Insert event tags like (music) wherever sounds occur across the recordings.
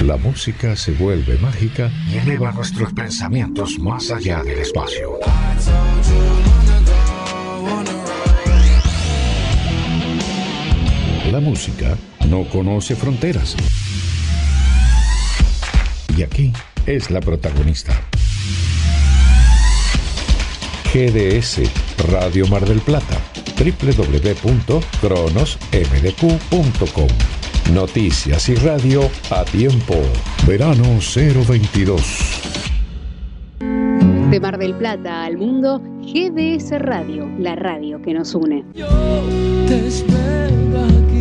La música se vuelve mágica y eleva nuestros pensamientos más allá del espacio. La música no conoce fronteras. Y aquí es la protagonista. GDS Radio Mar del Plata www.cronosmdq.com Noticias y radio a tiempo. Verano 022. De Mar del Plata al mundo, GDS Radio, la radio que nos une. Yo te espero aquí.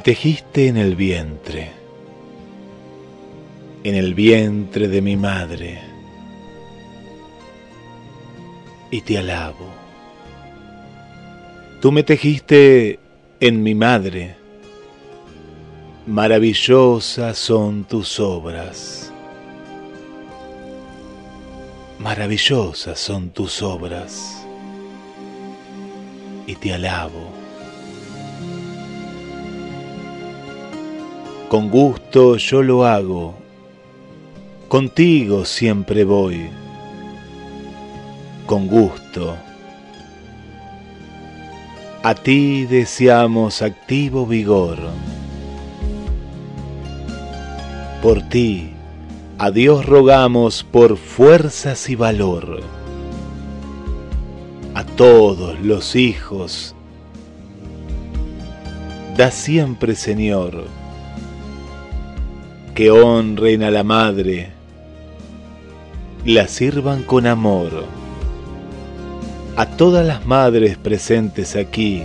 Tejiste en el vientre, en el vientre de mi madre, y te alabo. Tú me tejiste en mi madre, maravillosas son tus obras. Maravillosas son tus obras, y te alabo. Con gusto yo lo hago, contigo siempre voy, con gusto. A ti deseamos activo vigor. Por ti, a Dios rogamos por fuerzas y valor. A todos los hijos, da siempre Señor que honren a la madre, la sirvan con amor. A todas las madres presentes aquí,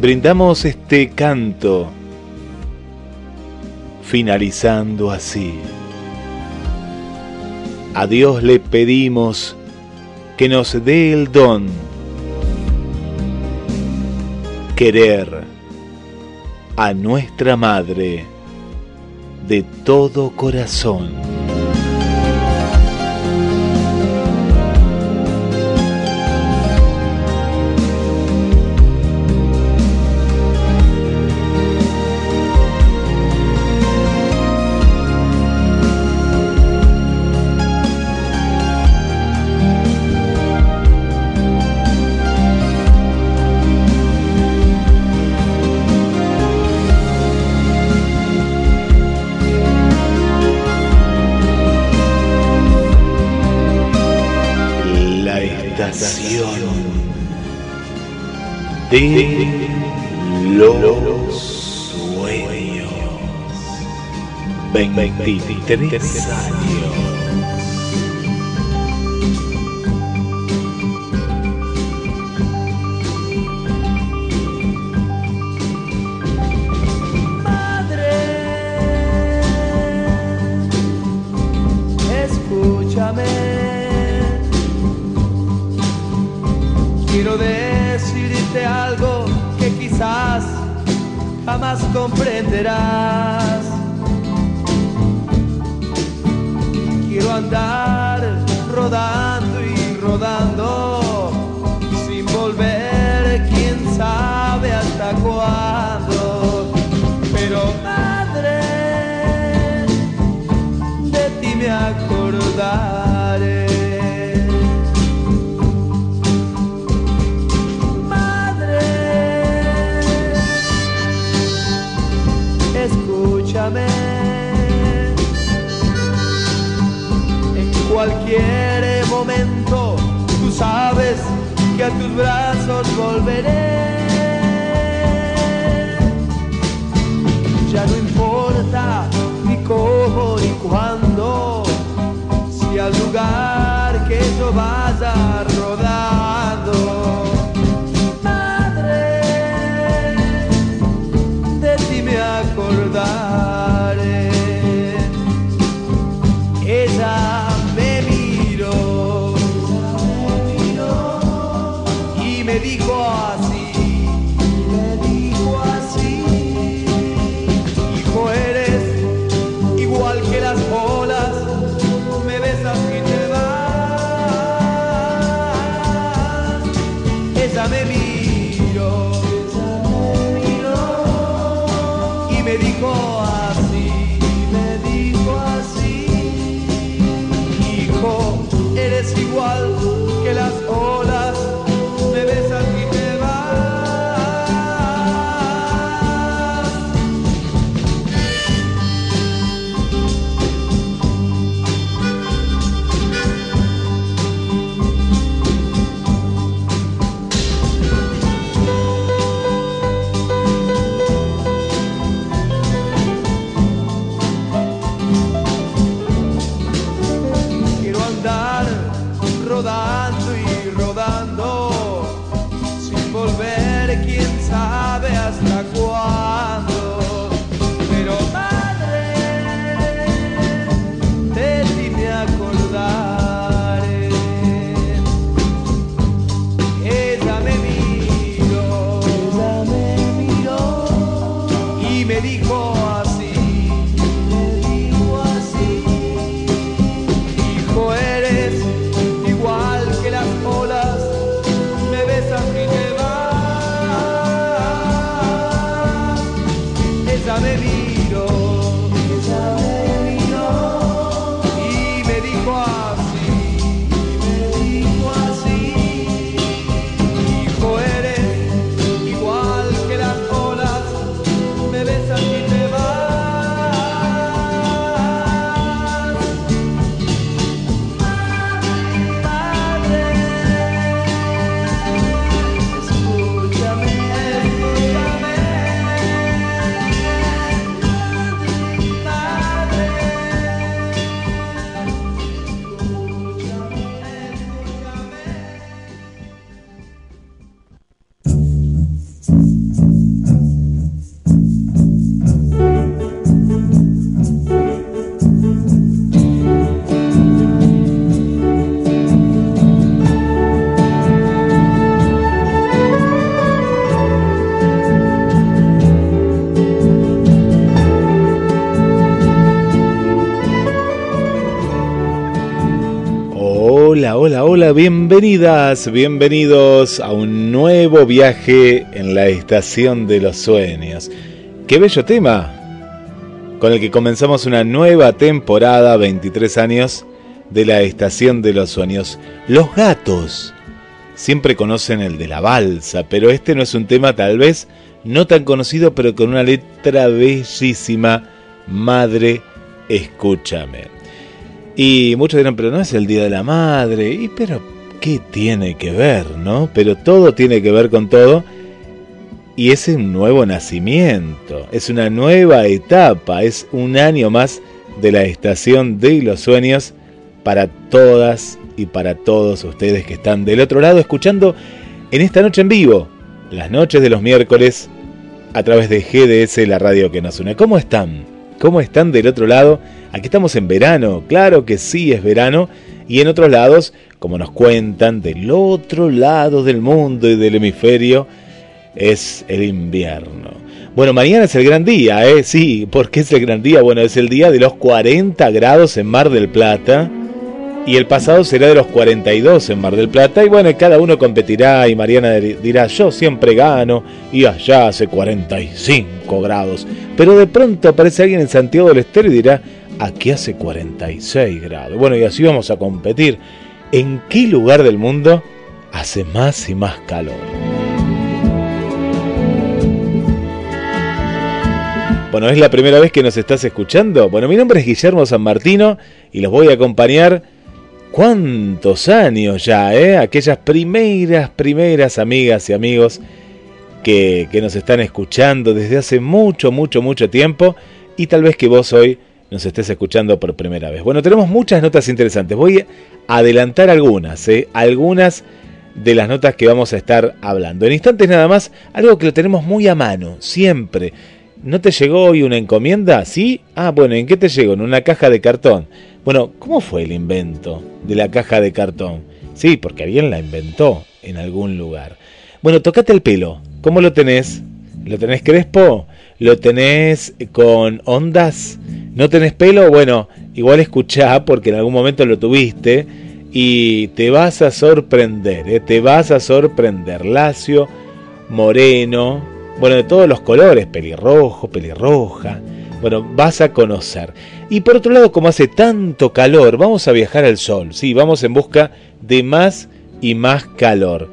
brindamos este canto, finalizando así. A Dios le pedimos que nos dé el don, querer a nuestra madre de todo corazón. De los sueños. 23 años. Decirte algo que quizás jamás comprenderás. Quiero andar rodando y rodando cualquier momento, tú sabes que a tus brazos volveré. Ya no importa ni cómo ni cuándo, si al lugar que yo vaya bienvenidas, bienvenidos a un nuevo viaje en la estación de los sueños. Qué bello tema, con el que comenzamos una nueva temporada, 23 años, de la estación de los sueños. Los gatos siempre conocen el de la balsa, pero este no es un tema tal vez no tan conocido, pero con una letra bellísima. Madre, escúchame. Y muchos dirán, pero no es el Día de la Madre. Y pero, ¿qué tiene que ver, no? Pero todo tiene que ver con todo. Y es un nuevo nacimiento, es una nueva etapa, es un año más de la estación de los sueños para todas y para todos ustedes que están del otro lado escuchando en esta noche en vivo, las noches de los miércoles, a través de GDS, la radio que nos une. ¿Cómo están? ¿Cómo están del otro lado? Aquí estamos en verano, claro que sí es verano, y en otros lados, como nos cuentan, del otro lado del mundo y del hemisferio, es el invierno. Bueno, mañana es el gran día, ¿eh? Sí, ¿por qué es el gran día? Bueno, es el día de los 40 grados en Mar del Plata. Y el pasado será de los 42 en Mar del Plata. Y bueno, cada uno competirá y Mariana dirá, yo siempre gano. Y allá hace 45 grados. Pero de pronto aparece alguien en Santiago del Estero y dirá, aquí hace 46 grados. Bueno, y así vamos a competir. ¿En qué lugar del mundo hace más y más calor? Bueno, ¿es la primera vez que nos estás escuchando? Bueno, mi nombre es Guillermo San Martino y los voy a acompañar cuántos años ya, ¿eh? Aquellas primeras, primeras amigas y amigos que, que nos están escuchando desde hace mucho, mucho, mucho tiempo y tal vez que vos hoy nos estés escuchando por primera vez. Bueno, tenemos muchas notas interesantes. Voy a adelantar algunas, ¿eh? algunas de las notas que vamos a estar hablando. En instantes nada más, algo que lo tenemos muy a mano, siempre. ¿No te llegó hoy una encomienda? ¿Sí? Ah, bueno, ¿en qué te llegó? En una caja de cartón. Bueno, ¿cómo fue el invento de la caja de cartón? Sí, porque alguien la inventó en algún lugar. Bueno, tocate el pelo. ¿Cómo lo tenés? ¿Lo tenés crespo? ¿Lo tenés con ondas? ¿No tenés pelo? Bueno, igual escuchá porque en algún momento lo tuviste y te vas a sorprender, ¿eh? te vas a sorprender. Lacio, moreno, bueno, de todos los colores, pelirrojo, pelirroja. Bueno, vas a conocer. Y por otro lado, como hace tanto calor, vamos a viajar al sol. Sí, vamos en busca de más y más calor.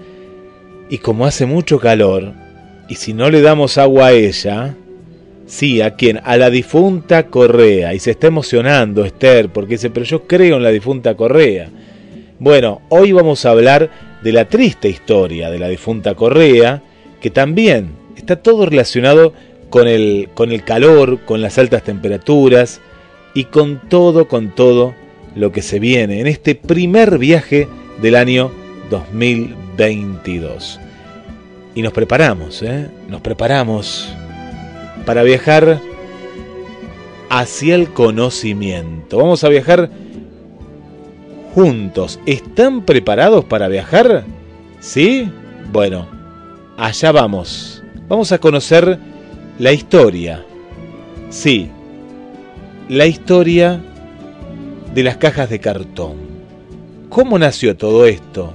Y como hace mucho calor, y si no le damos agua a ella, Sí, ¿a quién? A la difunta Correa. Y se está emocionando Esther porque dice, pero yo creo en la difunta Correa. Bueno, hoy vamos a hablar de la triste historia de la difunta Correa, que también está todo relacionado con el, con el calor, con las altas temperaturas y con todo, con todo lo que se viene en este primer viaje del año 2022. Y nos preparamos, ¿eh? Nos preparamos para viajar hacia el conocimiento. Vamos a viajar juntos. ¿Están preparados para viajar? ¿Sí? Bueno, allá vamos. Vamos a conocer la historia. Sí, la historia de las cajas de cartón. ¿Cómo nació todo esto?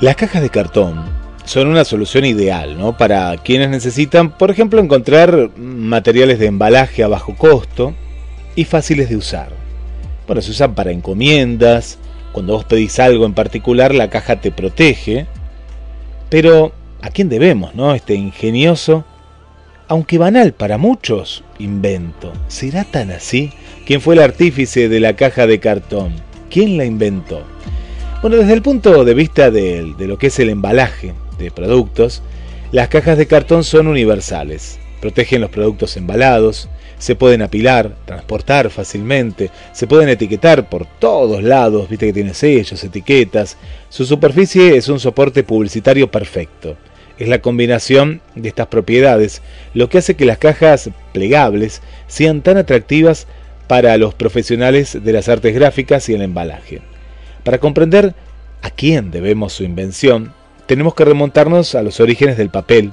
Las cajas de cartón son una solución ideal ¿no? para quienes necesitan, por ejemplo, encontrar materiales de embalaje a bajo costo y fáciles de usar. Bueno, se usan para encomiendas, cuando vos pedís algo en particular, la caja te protege. Pero, ¿a quién debemos, no? Este ingenioso, aunque banal para muchos, invento. ¿Será tan así? ¿Quién fue el artífice de la caja de cartón? ¿Quién la inventó? Bueno, desde el punto de vista de, lo que es el embalaje de productos, las cajas de cartón son universales. Protegen los productos embalados, se pueden apilar, transportar fácilmente, se pueden etiquetar por todos lados, viste que tiene sellos, etiquetas. Su superficie es un soporte publicitario perfecto. Es la combinación de estas propiedades lo que hace que las cajas plegables sean tan atractivas para los profesionales de las artes gráficas y el embalaje. Para comprender a quién debemos su invención, tenemos que remontarnos a los orígenes del papel,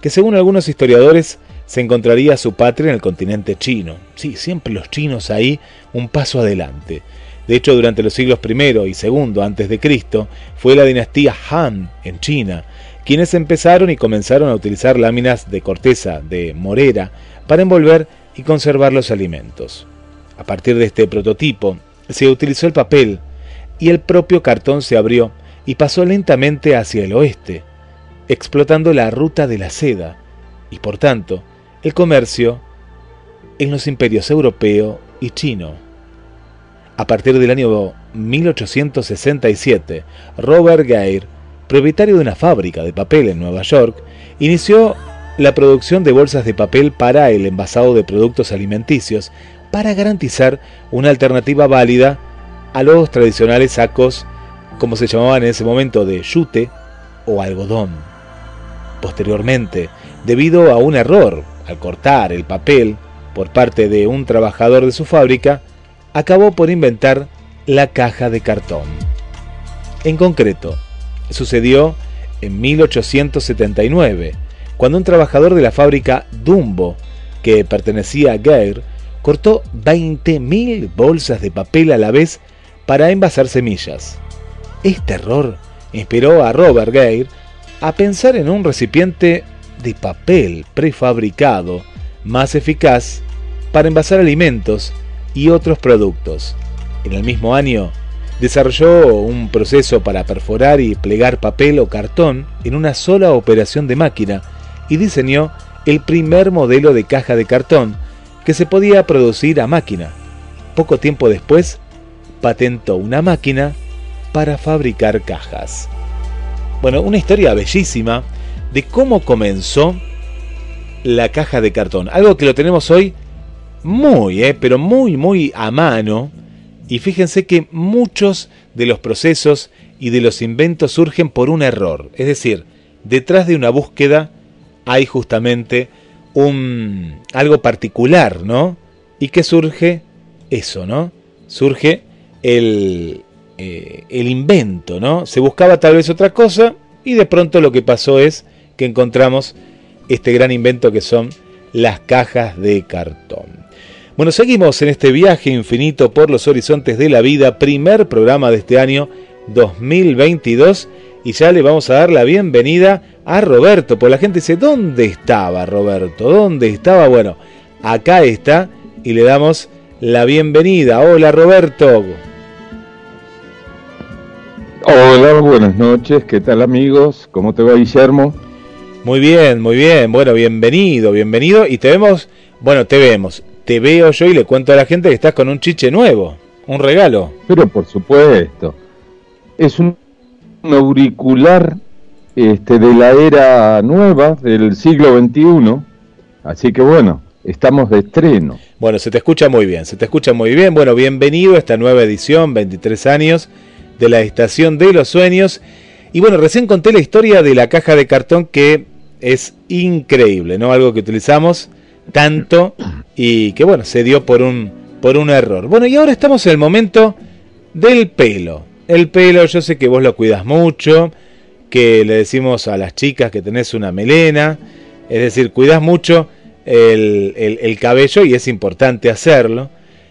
que según algunos historiadores se encontraría su patria en el continente chino. Sí, siempre los chinos ahí un paso adelante. De hecho, durante los siglos I y II antes de Cristo, fue la dinastía Han en China quienes empezaron y comenzaron a utilizar láminas de corteza de morera para envolver y conservar los alimentos. A partir de este prototipo, se utilizó el papel y el propio cartón se abrió y pasó lentamente hacia el oeste, explotando la ruta de la seda y por tanto el comercio en los imperios europeo y chino. A partir del año 1867, Robert Geyer, propietario de una fábrica de papel en Nueva York, inició la producción de bolsas de papel para el envasado de productos alimenticios para garantizar una alternativa válida a los tradicionales sacos, como se llamaban en ese momento, de yute o algodón. Posteriormente, debido a un error al cortar el papel por parte de un trabajador de su fábrica, acabó por inventar la caja de cartón. En concreto, sucedió en 1879, cuando un trabajador de la fábrica Dumbo, que pertenecía a Geir, cortó 20.000 bolsas de papel a la vez para envasar semillas. Este error inspiró a Robert Geir a pensar en un recipiente de papel prefabricado más eficaz para envasar alimentos y otros productos. En el mismo año, desarrolló un proceso para perforar y plegar papel o cartón en una sola operación de máquina y diseñó el primer modelo de caja de cartón que se podía producir a máquina. Poco tiempo después, patentó una máquina para fabricar cajas. Bueno, una historia bellísima de cómo comenzó la caja de cartón. Algo que lo tenemos hoy muy, eh, pero muy, muy a mano. Y fíjense que muchos de los procesos y de los inventos surgen por un error. Es decir, detrás de una búsqueda hay justamente un algo particular, ¿no? Y que surge eso, ¿no? Surge el, eh, el invento, ¿no? Se buscaba tal vez otra cosa y de pronto lo que pasó es que encontramos este gran invento que son las cajas de cartón. Bueno, seguimos en este viaje infinito por los horizontes de la vida, primer programa de este año 2022 y ya le vamos a dar la bienvenida a Roberto, pues la gente dice, ¿dónde estaba Roberto? ¿Dónde estaba? Bueno, acá está y le damos la bienvenida. Hola Roberto. Hola, buenas noches, ¿qué tal amigos? ¿Cómo te va Guillermo? Muy bien, muy bien, bueno, bienvenido, bienvenido y te vemos, bueno, te vemos, te veo yo y le cuento a la gente que estás con un chiche nuevo, un regalo. Pero por supuesto, es un auricular este, de la era nueva, del siglo XXI, así que bueno, estamos de estreno. Bueno, se te escucha muy bien, se te escucha muy bien, bueno, bienvenido a esta nueva edición, 23 años de la Estación de los Sueños. Y bueno, recién conté la historia de la caja de cartón que es increíble, ¿no? Algo que utilizamos tanto y que bueno, se dio por un, por un error. Bueno, y ahora estamos en el momento del pelo. El pelo, yo sé que vos lo cuidas mucho, que le decimos a las chicas que tenés una melena, es decir, cuidas mucho el, el cabello y es importante hacerlo.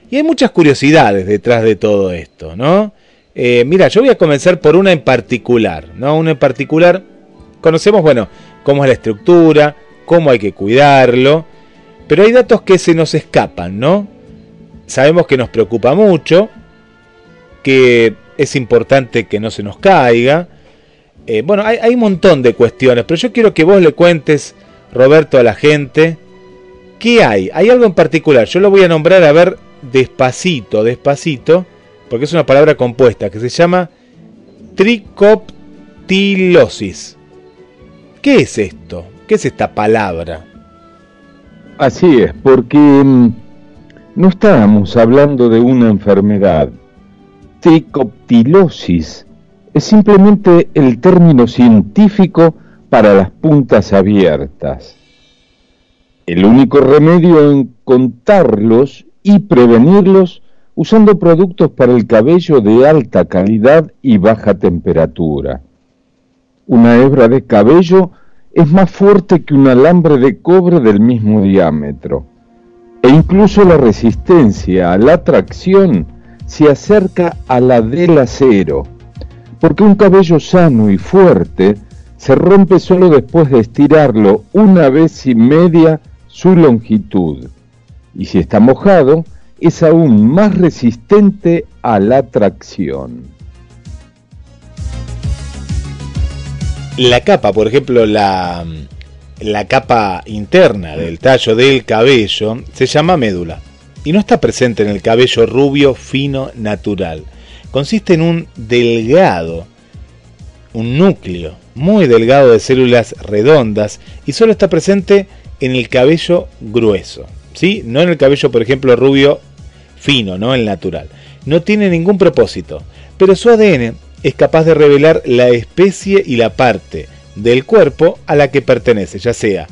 Y hay muchas curiosidades detrás de todo esto, ¿no? Eh, mira, yo voy a comenzar por una en particular, ¿no? Una en particular, conocemos, bueno, cómo es la estructura, cómo hay que cuidarlo, pero hay datos que se nos escapan, ¿no? Sabemos que nos preocupa mucho, que es importante que no se nos caiga. Eh, bueno, hay, hay un montón de cuestiones, pero yo quiero que vos le cuentes, Roberto, a la gente, ¿qué hay? Hay algo en particular, yo lo voy a nombrar a ver despacito, despacito porque es una palabra compuesta que se llama tricoptilosis. ¿Qué es esto? ¿Qué es esta palabra? Así es, porque mm, no estábamos hablando de una enfermedad. Tricoptilosis es simplemente el término científico para las puntas abiertas. El único remedio en contarlos y prevenirlos usando productos para el cabello de alta calidad y baja temperatura. Una hebra de cabello es más fuerte que un alambre de cobre del mismo diámetro, e incluso la resistencia a la tracción se acerca a la del acero, porque un cabello sano y fuerte se rompe solo después de estirarlo una vez y media su longitud, y si está mojado, es aún más resistente a la tracción. La capa, por ejemplo, la, la capa interna del tallo del cabello se llama médula y no está presente en el cabello rubio fino natural. Consiste en un delgado, un núcleo muy delgado de células redondas y solo está presente en el cabello grueso. ¿Sí? No en el cabello, por ejemplo, rubio fino, ¿no? El natural. No tiene ningún propósito, pero su ADN es capaz de revelar la especie y la parte del cuerpo a la que pertenece, ya sea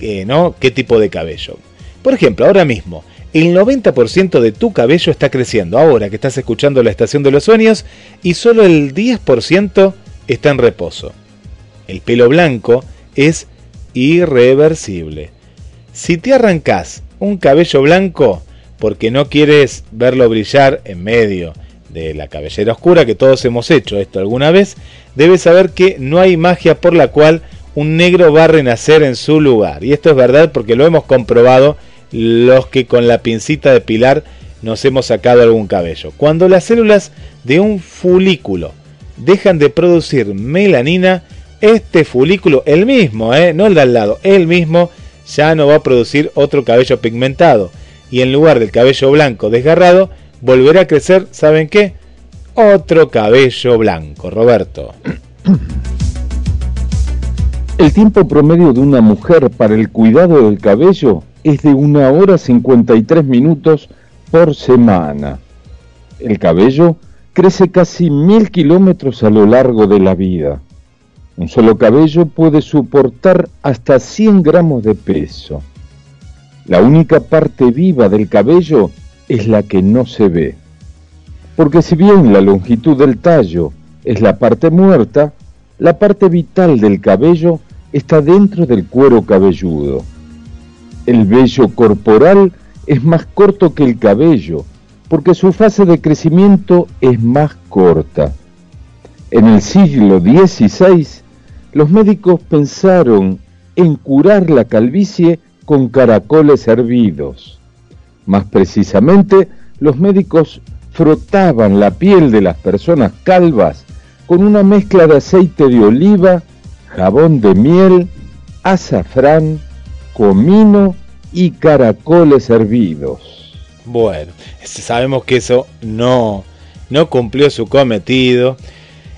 eh, ¿no? qué tipo de cabello. Por ejemplo, ahora mismo, el 90% de tu cabello está creciendo ahora que estás escuchando la estación de los sueños y solo el 10% está en reposo. el pelo blanco, es irreversible. Si te arrancas un cabello blanco porque no quieres verlo brillar en medio de la cabellera oscura, que todos hemos hecho esto alguna vez, debes saber que no hay magia por la cual un negro va a renacer en su lugar. Y esto es verdad porque lo hemos comprobado los que con la pincita de pilar nos hemos sacado algún cabello. Cuando las células de un folículo dejan de producir melanina, este folículo, el mismo, ¿eh? no el de al lado, el mismo, ya no va a producir otro cabello pigmentado. Y en lugar del cabello blanco desgarrado, volverá a crecer, ¿saben qué? Otro cabello blanco, Roberto. El tiempo promedio de una mujer para el cuidado del cabello es de una hora 53 minutos por semana. El cabello crece casi mil kilómetros a lo largo de la vida. Un solo cabello puede soportar hasta 100 gramos de peso. La única parte viva del cabello es la que no se ve. Porque si bien la longitud del tallo es la parte muerta, la parte vital del cabello está dentro del cuero cabelludo. El vello corporal es más corto que el cabello, porque su fase de crecimiento es más corta. En el siglo XVI, los médicos pensaron en curar la calvicie con caracoles hervidos. Más precisamente, los médicos frotaban la piel de las personas calvas con una mezcla de aceite de oliva, jabón de miel, azafrán, comino y caracoles hervidos. Bueno, sabemos que eso no, no cumplió su cometido.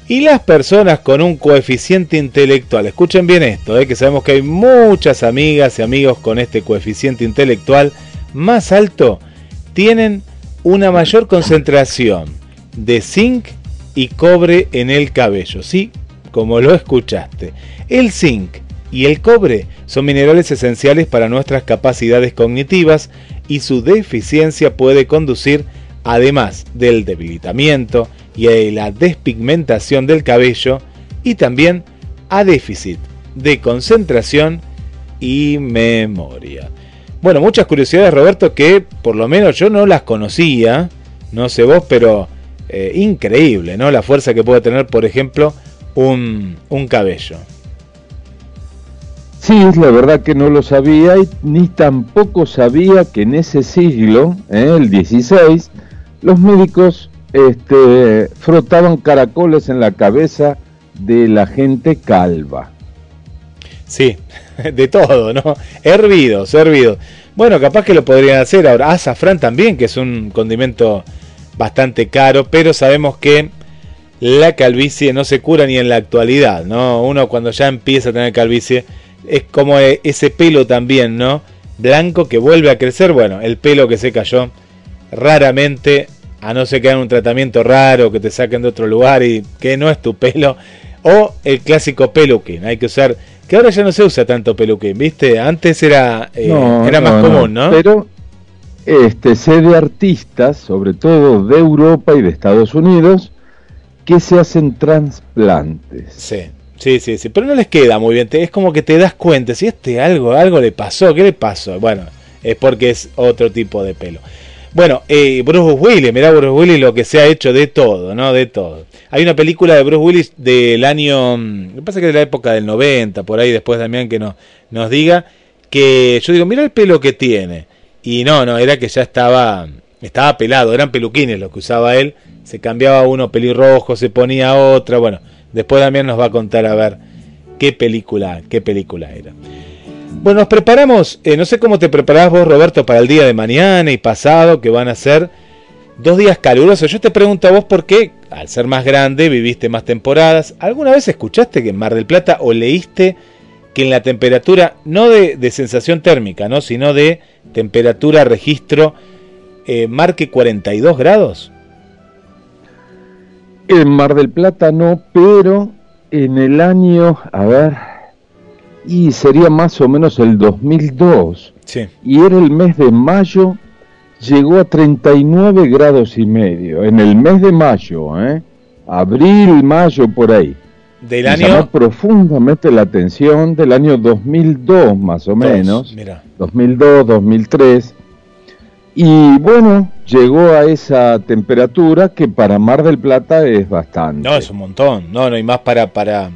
Y las personas con un coeficiente intelectual, escuchen bien esto, eh, que sabemos que hay muchas amigas y amigos con este coeficiente intelectual más alto, tienen una mayor concentración de zinc y cobre en el cabello, ¿sí? Como lo escuchaste. El zinc y el cobre son minerales esenciales para nuestras capacidades cognitivas y su deficiencia puede conducir, además del debilitamiento, y a la despigmentación del cabello y también a déficit de concentración y memoria. Bueno, muchas curiosidades, Roberto, que por lo menos yo no las conocía, no sé vos, pero eh, increíble, ¿no? La fuerza que puede tener, por ejemplo, un, cabello. Sí, es la verdad que no lo sabía y ni tampoco sabía que en ese siglo, ¿eh? el 16, los médicos este, frotaban caracoles en la cabeza de la gente calva. Sí, (laughs) de todo, ¿no? Hervidos, hervidos. Bueno, capaz que lo podrían hacer ahora. Azafrán también, que es un condimento bastante caro, pero sabemos que la calvicie no se cura ni en la actualidad, ¿no? Uno cuando ya empieza a tener calvicie es como e, ese pelo también, ¿no? Blanco que vuelve a crecer, bueno, el pelo que se cayó raramente a no ser que hagan un tratamiento raro, que te saquen de otro lugar y que no es tu pelo, o el clásico peluquín, hay que usar, que ahora ya no se usa tanto peluquín, ¿viste? Antes era, eh, era más común, ¿no? Pero este, sé de artistas, sobre todo de Europa y de Estados Unidos, que se hacen trasplantes. Sí. Sí, sí, sí, pero no les queda muy bien, es como que te das cuenta, si este algo, algo le pasó, ¿qué le pasó? Bueno, es porque es otro tipo de pelo. Bueno, eh, Bruce Willis, mirá Bruce Willis lo que se ha hecho de todo, ¿no? De todo. Hay una película de Bruce Willis del año, me pasa que de la época del 90, por ahí después también que nos, nos diga, que yo digo, mira el pelo que tiene. Y no, no, era que ya estaba, estaba pelado, eran peluquines los que usaba él, se cambiaba uno pelirrojo, se ponía otra, bueno, después también nos va a contar a ver qué película, qué película era. Bueno, nos preparamos, eh, no sé cómo te preparás vos, Roberto, para el día de mañana y pasado, que van a ser dos días calurosos. Yo te pregunto a vos por qué, al ser más grande, viviste más temporadas. ¿Alguna vez escuchaste que en Mar del Plata o leíste que en la temperatura, no de, sensación térmica, ¿no? sino de temperatura registro, eh, marque 42 grados? En Mar del Plata no, pero en el año, a ver, y sería más o menos el 2002. Sí. Y era el mes de mayo, llegó a 39 grados y medio. En el mes de mayo, ¿eh? Abril, mayo, por ahí. Del año... llamó profundamente la atención del año 2002 más o Dos, menos, Mira. 2002, 2003, y bueno, llegó a esa temperatura que para Mar del Plata es bastante. No, es un montón. No, no, y más para, para,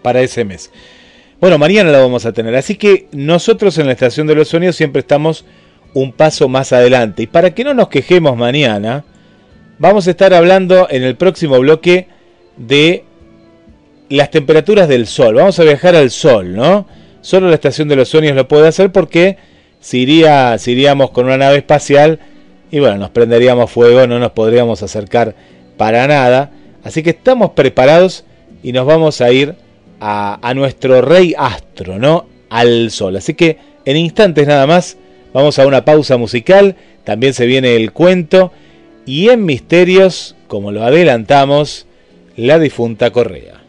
para ese mes. Bueno, mañana la vamos a tener. Así que nosotros en la Estación de los Sueños siempre estamos un paso más adelante. Y para que no nos quejemos mañana, vamos a estar hablando en el próximo bloque de las temperaturas del sol. Vamos a viajar al sol, ¿no? Solo la Estación de los Sueños lo puede hacer porque si, si iríamos con una nave espacial y bueno, nos prenderíamos fuego, no nos podríamos acercar para nada. Así que estamos preparados y nos vamos a ir a, nuestro rey astro, ¿no? Al sol. Así que en instantes nada más vamos a una pausa musical. También se viene el cuento. Y en misterios, como lo adelantamos, la difunta Correa.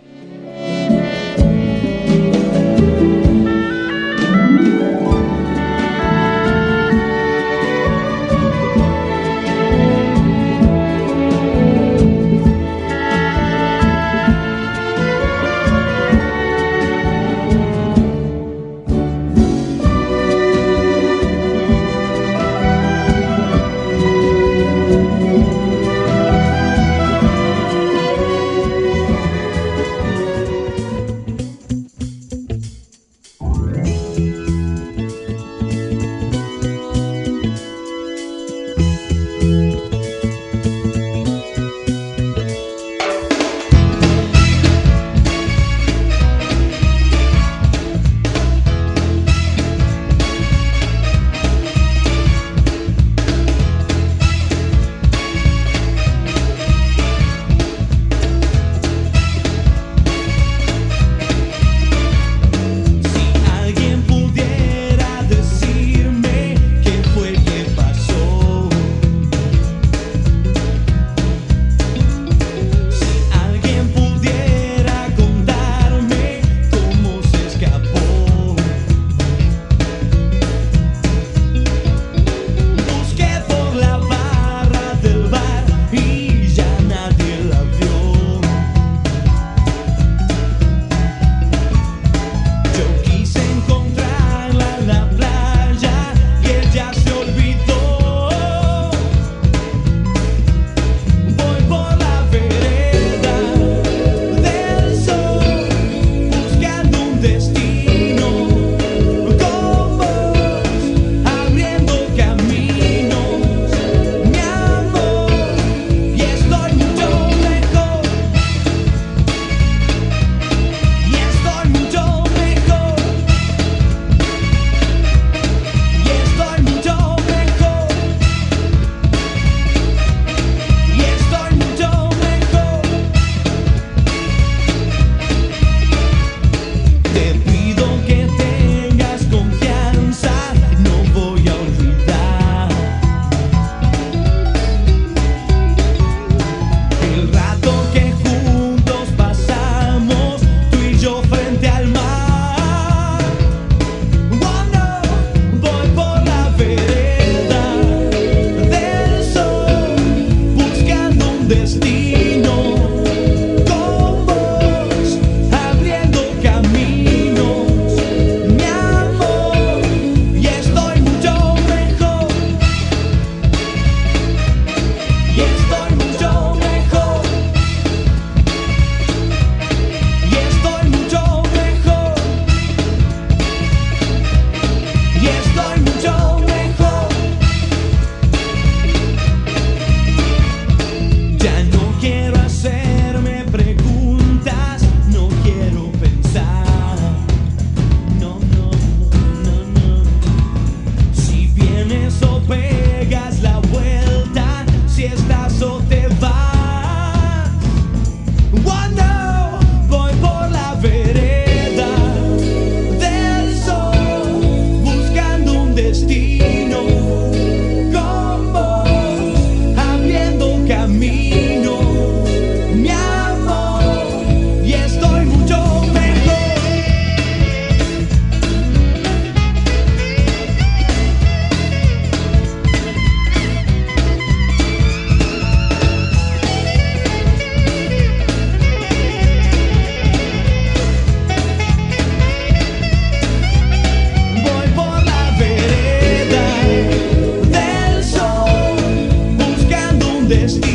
this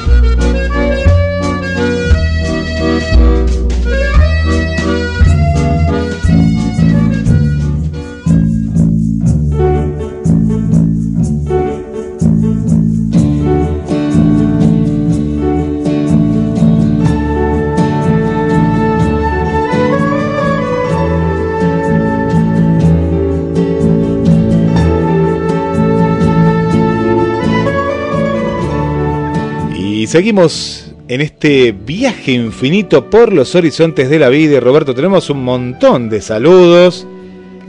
Seguimos en este viaje infinito por los horizontes de la vida. Roberto, tenemos un montón de saludos.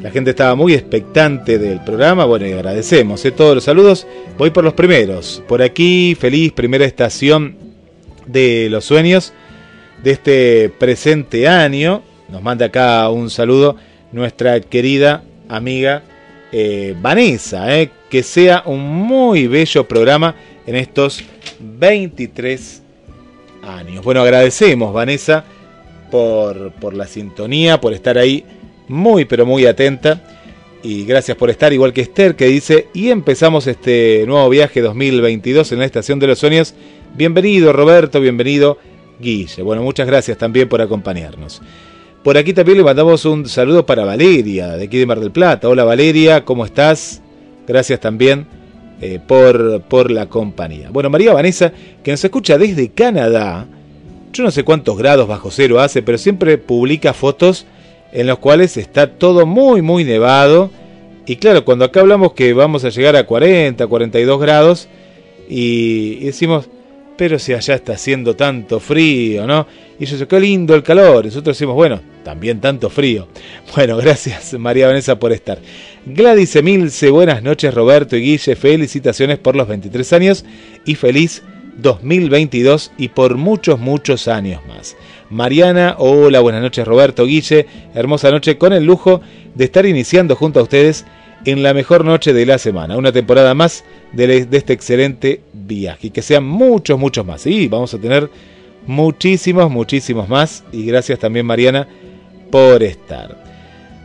La gente estaba muy expectante del programa. Bueno, y agradecemos ¿eh? todos los saludos. Voy por los primeros. Por aquí, feliz primera estación de los sueños de este presente año. Nos manda acá un saludo nuestra querida amiga eh, Vanessa. ¿eh? Que sea un muy bello programa en estos 23 años. Bueno, agradecemos, Vanessa, por, por la sintonía, por estar ahí muy, pero muy atenta. Y gracias por estar, igual que Esther, que dice, y empezamos este nuevo viaje 2022 en la Estación de los Sueños. Bienvenido, Roberto, bienvenido, Guille. Bueno, muchas gracias también por acompañarnos. Por aquí también le mandamos un saludo para Valeria, de aquí de Mar del Plata. Hola Valeria, ¿cómo estás? Gracias también eh, por, por la compañía. Bueno, María Vanessa, que nos escucha desde Canadá, yo no sé cuántos grados bajo cero hace, pero siempre publica fotos en las cuales está todo muy, muy nevado. Y claro, cuando acá hablamos que vamos a llegar a 40, 42 grados, y, decimos, pero si allá está haciendo tanto frío, ¿no? Y yo sé, qué lindo el calor. Y nosotros decimos, bueno, también tanto frío. Bueno, gracias María Vanessa por estar. Gladys Emilce, buenas noches Roberto y Guille, felicitaciones por los 23 años y feliz 2022 y por muchos, muchos años más. Mariana, hola, buenas noches Roberto, Guille, hermosa noche con el lujo de estar iniciando junto a ustedes en la mejor noche de la semana, una temporada más de, este excelente viaje y que sean muchos, muchos más. Y vamos a tener muchísimos, muchísimos más y gracias también Mariana por estar.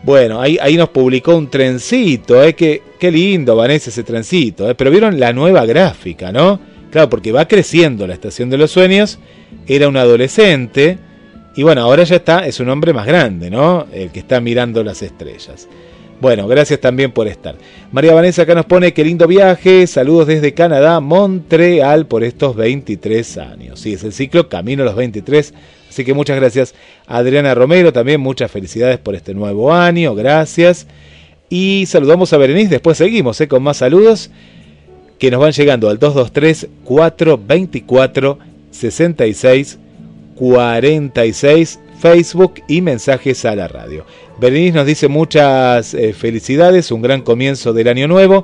Bueno, ahí, ahí nos publicó un trencito, ¿eh? Qué, qué lindo, Vanessa, ese trencito. ¿eh? Pero vieron la nueva gráfica, ¿no? Claro, porque va creciendo la Estación de los Sueños. Era un adolescente. Y bueno, ahora ya está, es un hombre más grande, ¿no? El que está mirando las estrellas. Bueno, gracias también por estar. María Vanessa acá nos pone qué lindo viaje. Saludos desde Canadá, Montreal, por estos 23 años. Sí, es el ciclo Camino a los 23 Así que muchas gracias Adriana Romero, también muchas felicidades por este nuevo año, gracias. Y saludamos a Berenice, después seguimos ¿eh? con más saludos que nos van llegando al 223 424 66 46 Facebook y mensajes a la radio. Berenice nos dice muchas eh, felicidades, un gran comienzo del año nuevo,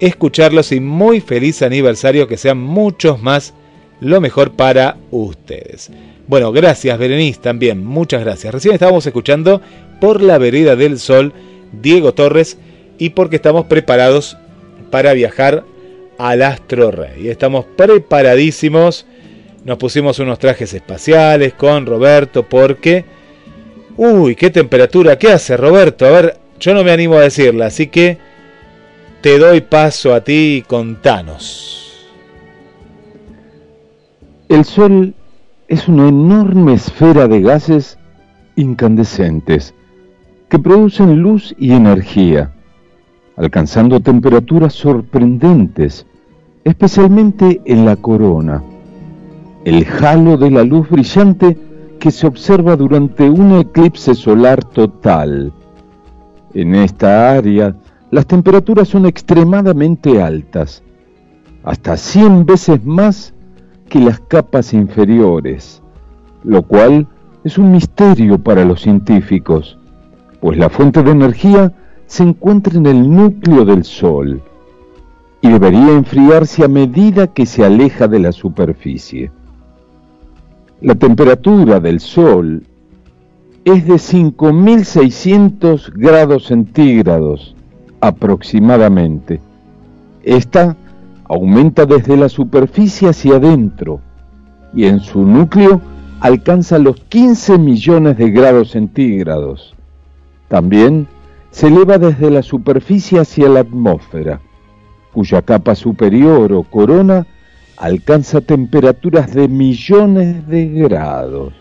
escucharlos y muy feliz aniversario, que sean muchos más, lo mejor para ustedes. Bueno, gracias Berenice también, muchas gracias. Recién estábamos escuchando por la vereda del sol Diego Torres y porque estamos preparados para viajar al Astro Rey. Estamos preparadísimos. Nos pusimos unos trajes espaciales con Roberto porque... Uy, qué temperatura, ¿qué hace Roberto? A ver, yo no me animo a decirla, así que te doy paso a ti y contanos. El sol es una enorme esfera de gases incandescentes que producen luz y energía, alcanzando temperaturas sorprendentes, especialmente en la corona, el halo de la luz brillante que se observa durante un eclipse solar total. En esta área, las temperaturas son extremadamente altas, hasta 100 veces más que las capas inferiores, lo cual es un misterio para los científicos, pues la fuente de energía se encuentra en el núcleo del Sol y debería enfriarse a medida que se aleja de la superficie. La temperatura del Sol es de 5.600 grados centígrados aproximadamente, Esta aumenta desde la superficie hacia adentro y en su núcleo alcanza los 15 millones de grados centígrados. También se eleva desde la superficie hacia la atmósfera, cuya capa superior o corona alcanza temperaturas de millones de grados.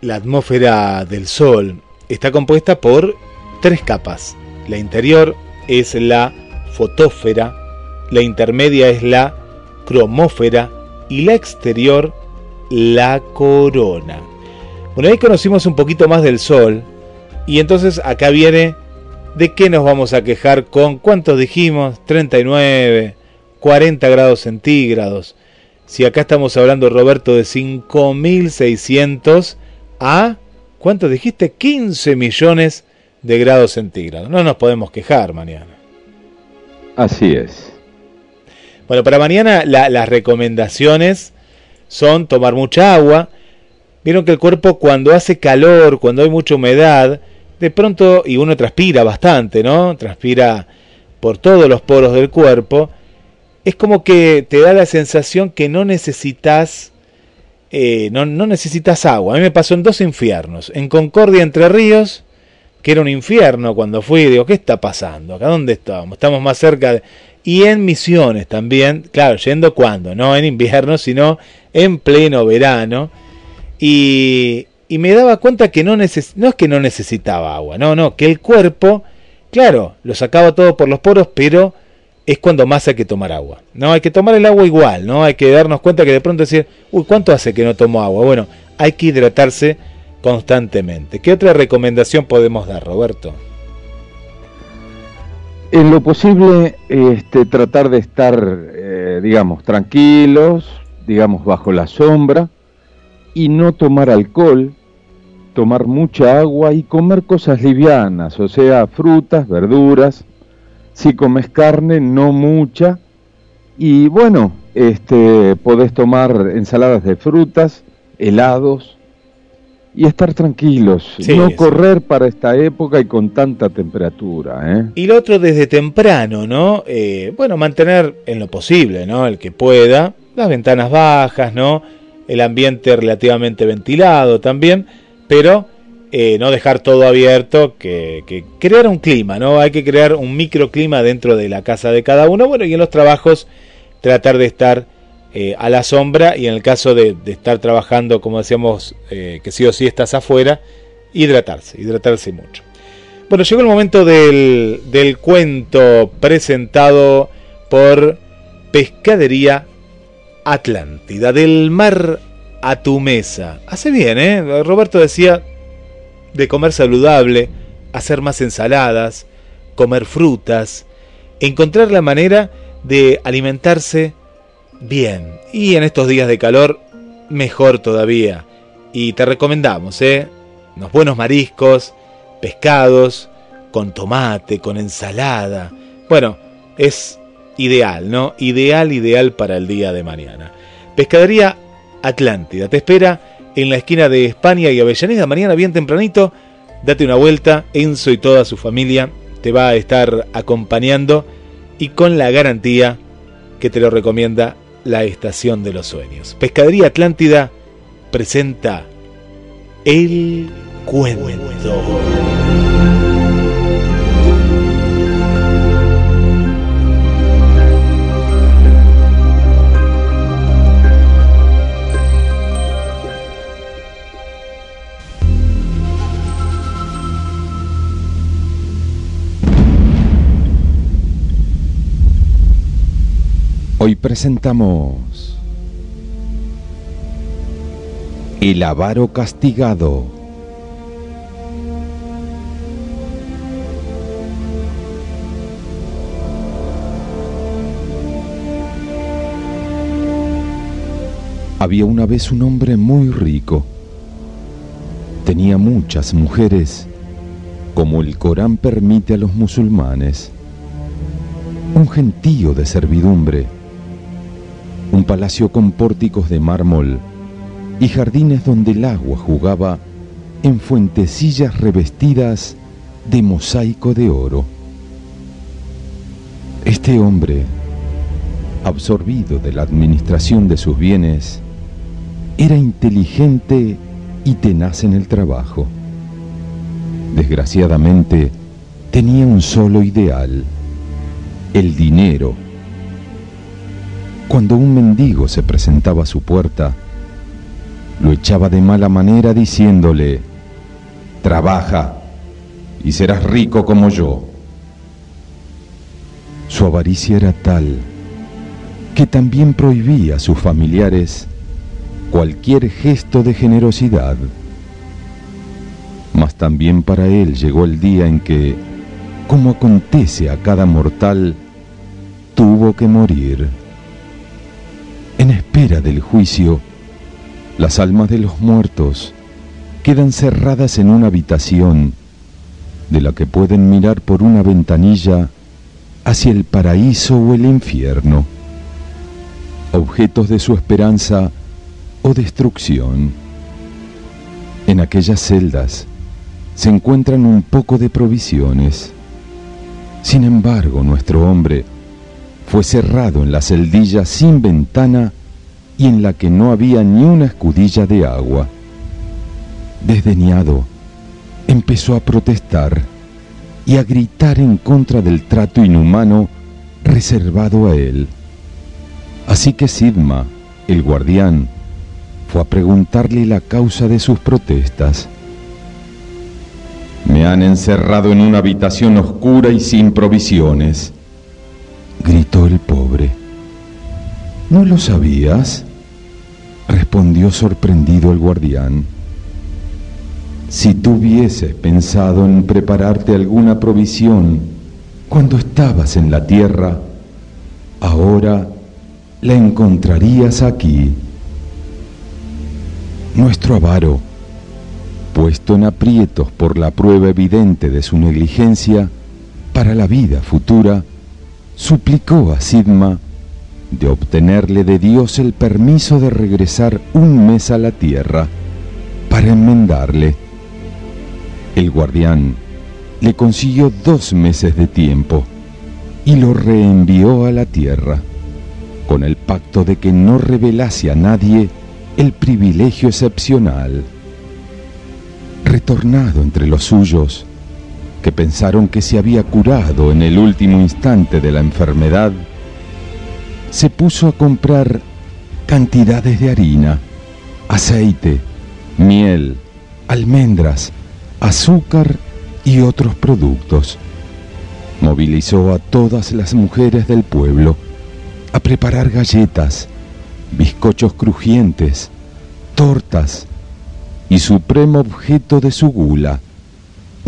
La atmósfera del Sol está compuesta por tres capas. La interior es la fotósfera, la intermedia es la cromósfera y la exterior la corona. Bueno, ahí conocimos un poquito más del Sol y entonces acá viene de qué nos vamos a quejar con cuántos dijimos, 39, 40 grados centígrados. Si acá estamos hablando, Roberto, de 5.600 a, ¿cuánto dijiste? 15 millones de grados centígrados. No nos podemos quejar mañana. Así es. Bueno, para mañana las recomendaciones son tomar mucha agua. Vieron que el cuerpo cuando hace calor, cuando hay mucha humedad, de pronto, y uno transpira bastante, ¿no? Transpira por todos los poros del cuerpo, es como que te da la sensación que no necesitas, eh, no, no necesitas agua. A mí me pasó en dos infiernos, en Concordia Entre Ríos, que era un infierno cuando fui, digo, ¿qué está pasando? ¿Acá dónde estamos? Estamos más cerca de... Y en Misiones también, claro, yendo cuando, no en invierno, sino en pleno verano. Y, y me daba cuenta que no, neces no es que no necesitaba agua, no, no, que el cuerpo, claro, lo sacaba todo por los poros, pero es cuando más hay que tomar agua. No, hay que tomar el agua igual, ¿no? Hay que darnos cuenta que de pronto decir, uy, ¿cuánto hace que no tomo agua? Bueno, hay que hidratarse constantemente. ¿Qué otra recomendación podemos dar, Roberto? En lo posible, este, tratar de estar, eh, digamos, tranquilos, digamos, bajo la sombra, y no tomar alcohol, tomar mucha agua y comer cosas livianas, o sea, frutas, verduras, si comes carne, no mucha, y bueno, este, podés tomar ensaladas de frutas, helados, y estar tranquilos, no correr para esta época y con tanta temperatura. ¿eh? Y lo otro desde temprano, ¿no? Eh, bueno, mantener en lo posible, ¿no? El que pueda, las ventanas bajas, ¿no? El ambiente relativamente ventilado también, pero eh, no dejar todo abierto, que, crear un clima, ¿no? Hay que crear un microclima dentro de la casa de cada uno, bueno, y en los trabajos tratar de estar eh, a la sombra y en el caso de, estar trabajando, como decíamos, eh, que sí o sí estás afuera, hidratarse, hidratarse mucho. Bueno, llegó el momento del, del cuento presentado por Pescadería Atlántida, del mar a tu mesa. Hace bien, ¿eh? Roberto decía de comer saludable, hacer más ensaladas, comer frutas, encontrar la manera de alimentarse bien. Y en estos días de calor, mejor todavía. Y te recomendamos, ¿eh? Unos buenos mariscos, pescados, con tomate, con ensalada. Bueno, es ideal, ¿no? Ideal, ideal para el día de mañana. Pescadería Atlántida. Te espera en la esquina de España y Avellaneda. Mañana bien tempranito. Date una vuelta. Enzo y toda su familia te va a estar acompañando y con la garantía que te lo recomienda la estación de los sueños. Pescadería Atlántida presenta El Cuento. Hoy presentamos El avaro castigado. Había una vez un hombre muy rico. Tenía muchas mujeres, como el Corán permite a los musulmanes. Un gentío de servidumbre un palacio con pórticos de mármol y jardines donde el agua jugaba en fuentecillas revestidas de mosaico de oro. Este hombre absorbido de la administración de sus bienes, era inteligente y tenaz en el trabajo. Desgraciadamente, tenía un solo ideal, el dinero. Cuando un mendigo se presentaba a su puerta, lo echaba de mala manera diciéndole, trabaja y serás rico como yo. Su avaricia era tal que también prohibía a sus familiares cualquier gesto de generosidad. Mas también para él llegó el día en que, como acontece a cada mortal, tuvo que morir. En espera del juicio, las almas de los muertos quedan cerradas en una habitación de la que pueden mirar por una ventanilla hacia el paraíso o el infierno, objetos de su esperanza o destrucción. En aquellas celdas se encuentran un poco de provisiones. Sin embargo, nuestro hombre fue cerrado en la celdilla sin ventana y en la que no había ni una escudilla de agua. Desdeñado, empezó a protestar y a gritar en contra del trato inhumano reservado a él. Así que Sidma, el guardián, fue a preguntarle la causa de sus protestas. Me han encerrado en una habitación oscura y sin provisiones, gritó el pobre. ¿No lo sabías? respondió sorprendido el guardián. Si tú hubieses pensado en prepararte alguna provisión cuando estabas en la tierra, ahora la encontrarías aquí. Nuestro avaro, puesto en aprietos por la prueba evidente de su negligencia para la vida futura, suplicó a Sidma de obtenerle de Dios el permiso de regresar un mes a la tierra para enmendarle. El guardián le consiguió dos meses de tiempo y lo reenvió a la tierra, con el pacto de que no revelase a nadie el privilegio excepcional. Retornado entre los suyos, que pensaron que se había curado en el último instante de la enfermedad, se puso a comprar cantidades de harina, aceite, miel, almendras, azúcar y otros productos. Movilizó a todas las mujeres del pueblo a preparar galletas, bizcochos crujientes, tortas y supremo objeto de su gula,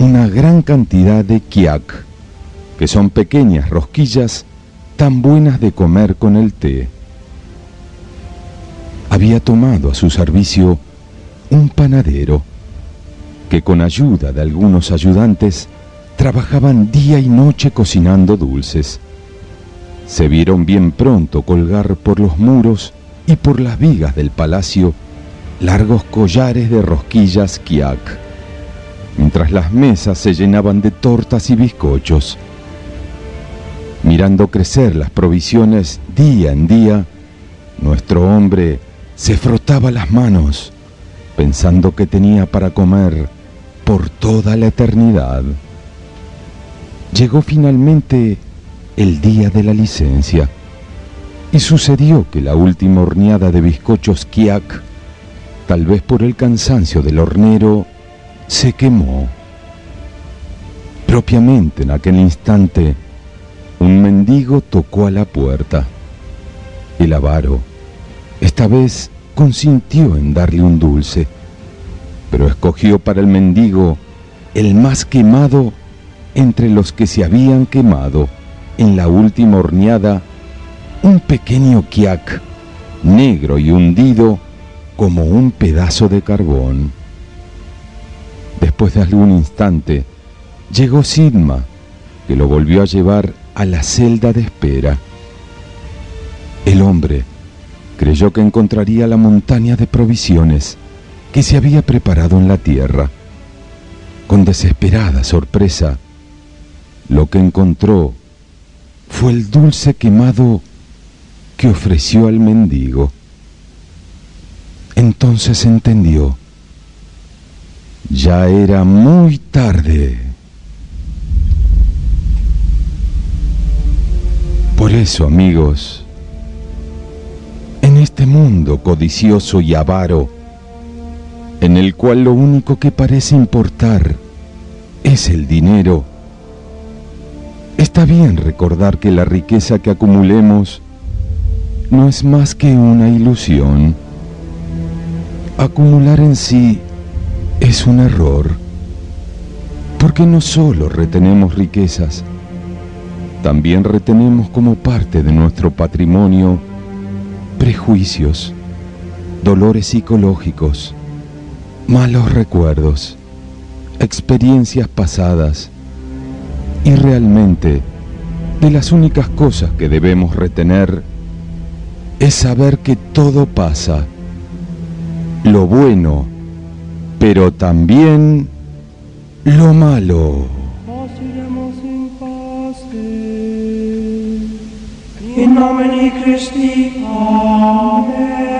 una gran cantidad de kiak, que son pequeñas rosquillas tan buenas de comer con el té. Había tomado a su servicio un panadero que con ayuda de algunos ayudantes trabajaban día y noche cocinando dulces. Se vieron bien pronto colgar por los muros y por las vigas del palacio largos collares de rosquillas kiak, mientras las mesas se llenaban de tortas y bizcochos. Mirando crecer las provisiones día en día, nuestro hombre se frotaba las manos, pensando que tenía para comer por toda la eternidad. Llegó finalmente el día de la licencia y sucedió que la última horneada de bizcochos Kiak, tal vez por el cansancio del hornero, se quemó. Propiamente en aquel instante, un mendigo tocó a la puerta. El avaro, esta vez, consintió en darle un dulce, pero escogió para el mendigo el más quemado entre los que se habían quemado en la última horneada, un pequeño kiak, negro y hundido como un pedazo de carbón. Después de algún instante, llegó Sidma, que lo volvió a llevar a la celda de espera. El hombre creyó que encontraría la montaña de provisiones que se había preparado en la tierra. Con desesperada sorpresa, lo que encontró fue el dulce quemado que ofreció al mendigo. Entonces entendió. Ya era muy tarde. Por eso, amigos, en este mundo codicioso y avaro, en el cual lo único que parece importar es el dinero, está bien recordar que la riqueza que acumulemos no es más que una ilusión. Acumular en sí es un error, porque no solo retenemos riquezas, también retenemos como parte de nuestro patrimonio prejuicios, dolores psicológicos, malos recuerdos, experiencias pasadas y realmente de las únicas cosas que debemos retener es saber que todo pasa, lo bueno, pero también lo malo. In nomine Christi. Amen.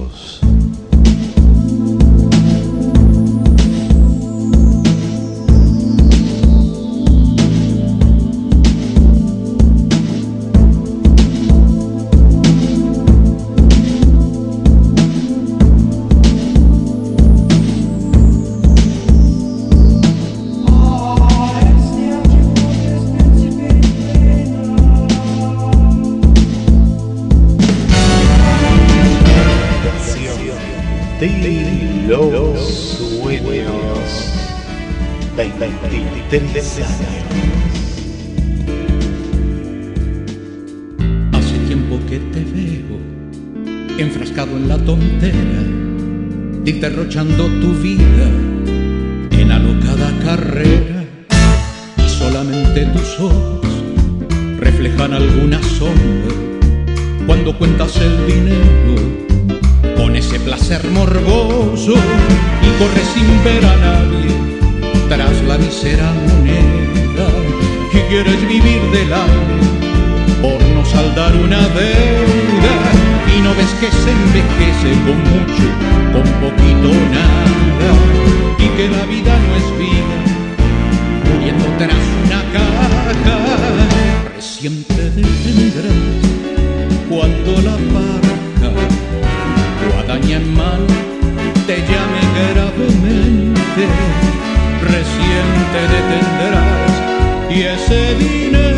Y ese dinero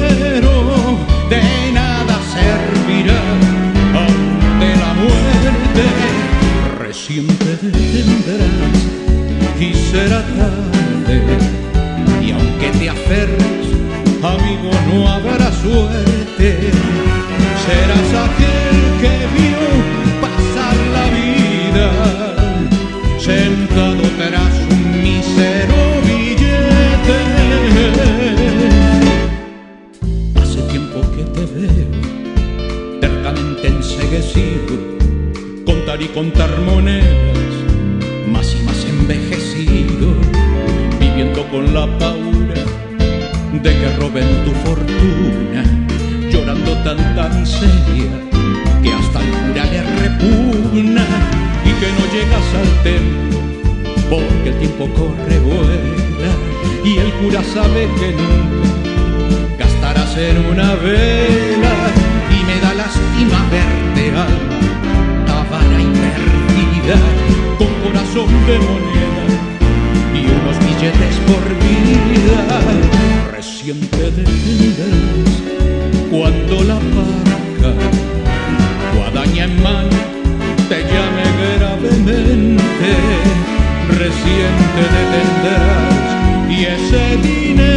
contar monedas, más y más envejecido, viviendo con la paura de que roben tu fortuna, llorando tanta miseria que hasta el cura le repugna y que no llegas al templo porque el tiempo corre vuela y el cura sabe que nunca gastarás en una vela y me da lástima verte alma perdida con corazón de moneda y unos billetes por vida. Recién te detendrás cuando la barca guadaña en mano te llame gravemente. Recién te y ese dinero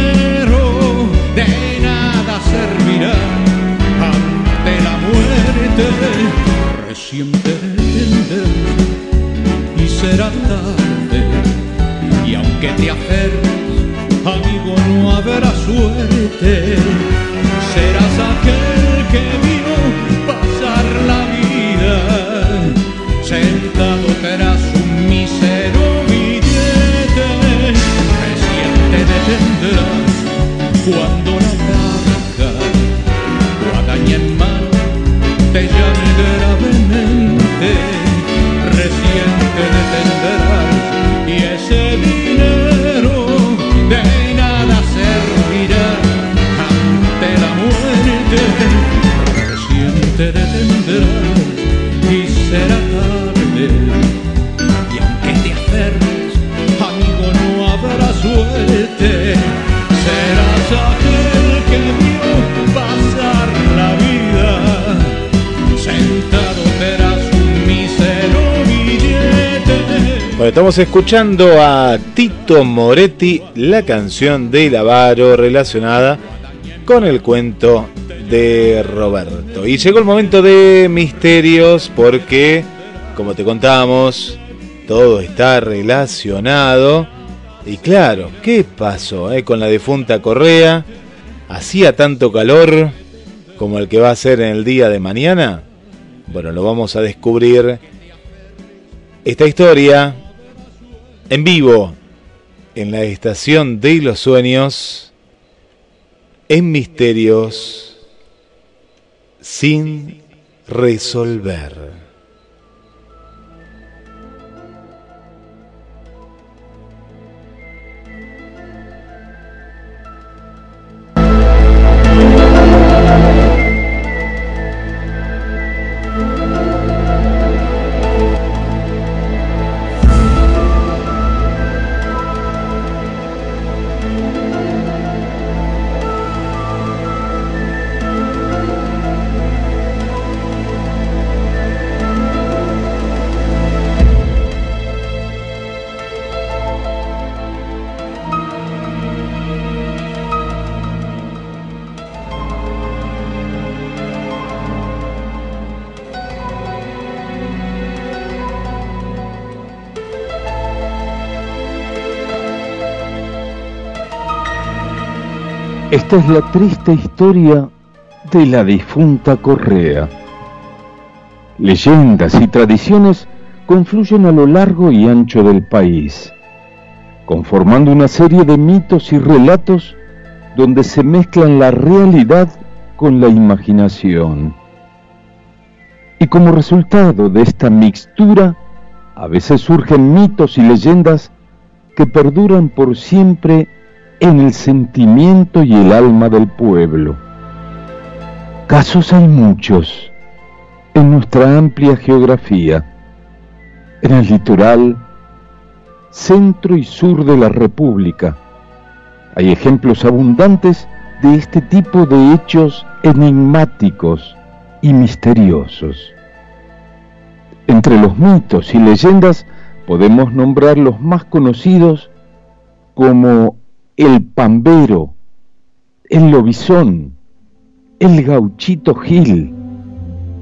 será y aunque te aferres amigo, no habrá suerte. Serás aquel que vio estamos escuchando a Tito Moretti, la canción de Lavaro relacionada con el cuento de Roberto. Y llegó el momento de misterios porque, como te contábamos, todo está relacionado. Y claro, ¿qué pasó eh, con la difunta Correa? ¿Hacía tanto calor como el que va a ser en el día de mañana? Bueno, lo vamos a descubrir. Esta historia en vivo en la estación de los sueños en misterios sin resolver. Esta es la triste historia de la difunta Correa. Leyendas y tradiciones confluyen a lo largo y ancho del país, conformando una serie de mitos y relatos donde se mezclan la realidad con la imaginación. Y como resultado de esta mixtura, a veces surgen mitos y leyendas que perduran por siempre en el sentimiento y el alma del pueblo. Casos hay muchos en nuestra amplia geografía, en el litoral, centro y sur de la República. Hay ejemplos abundantes de este tipo de hechos enigmáticos y misteriosos. Entre los mitos y leyendas podemos nombrar los más conocidos como el pambero, el lobizón, el gauchito Gil,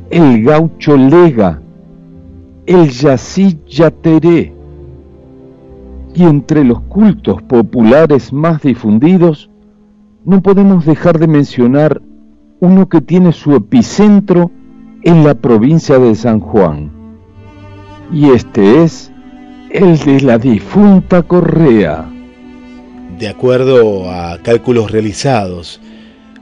el gaucho Lega, el yací Yateré. Y entre los cultos populares más difundidos, no podemos dejar de mencionar uno que tiene su epicentro en la provincia de San Juan. Y este es el de la difunta Correa. De acuerdo a cálculos realizados,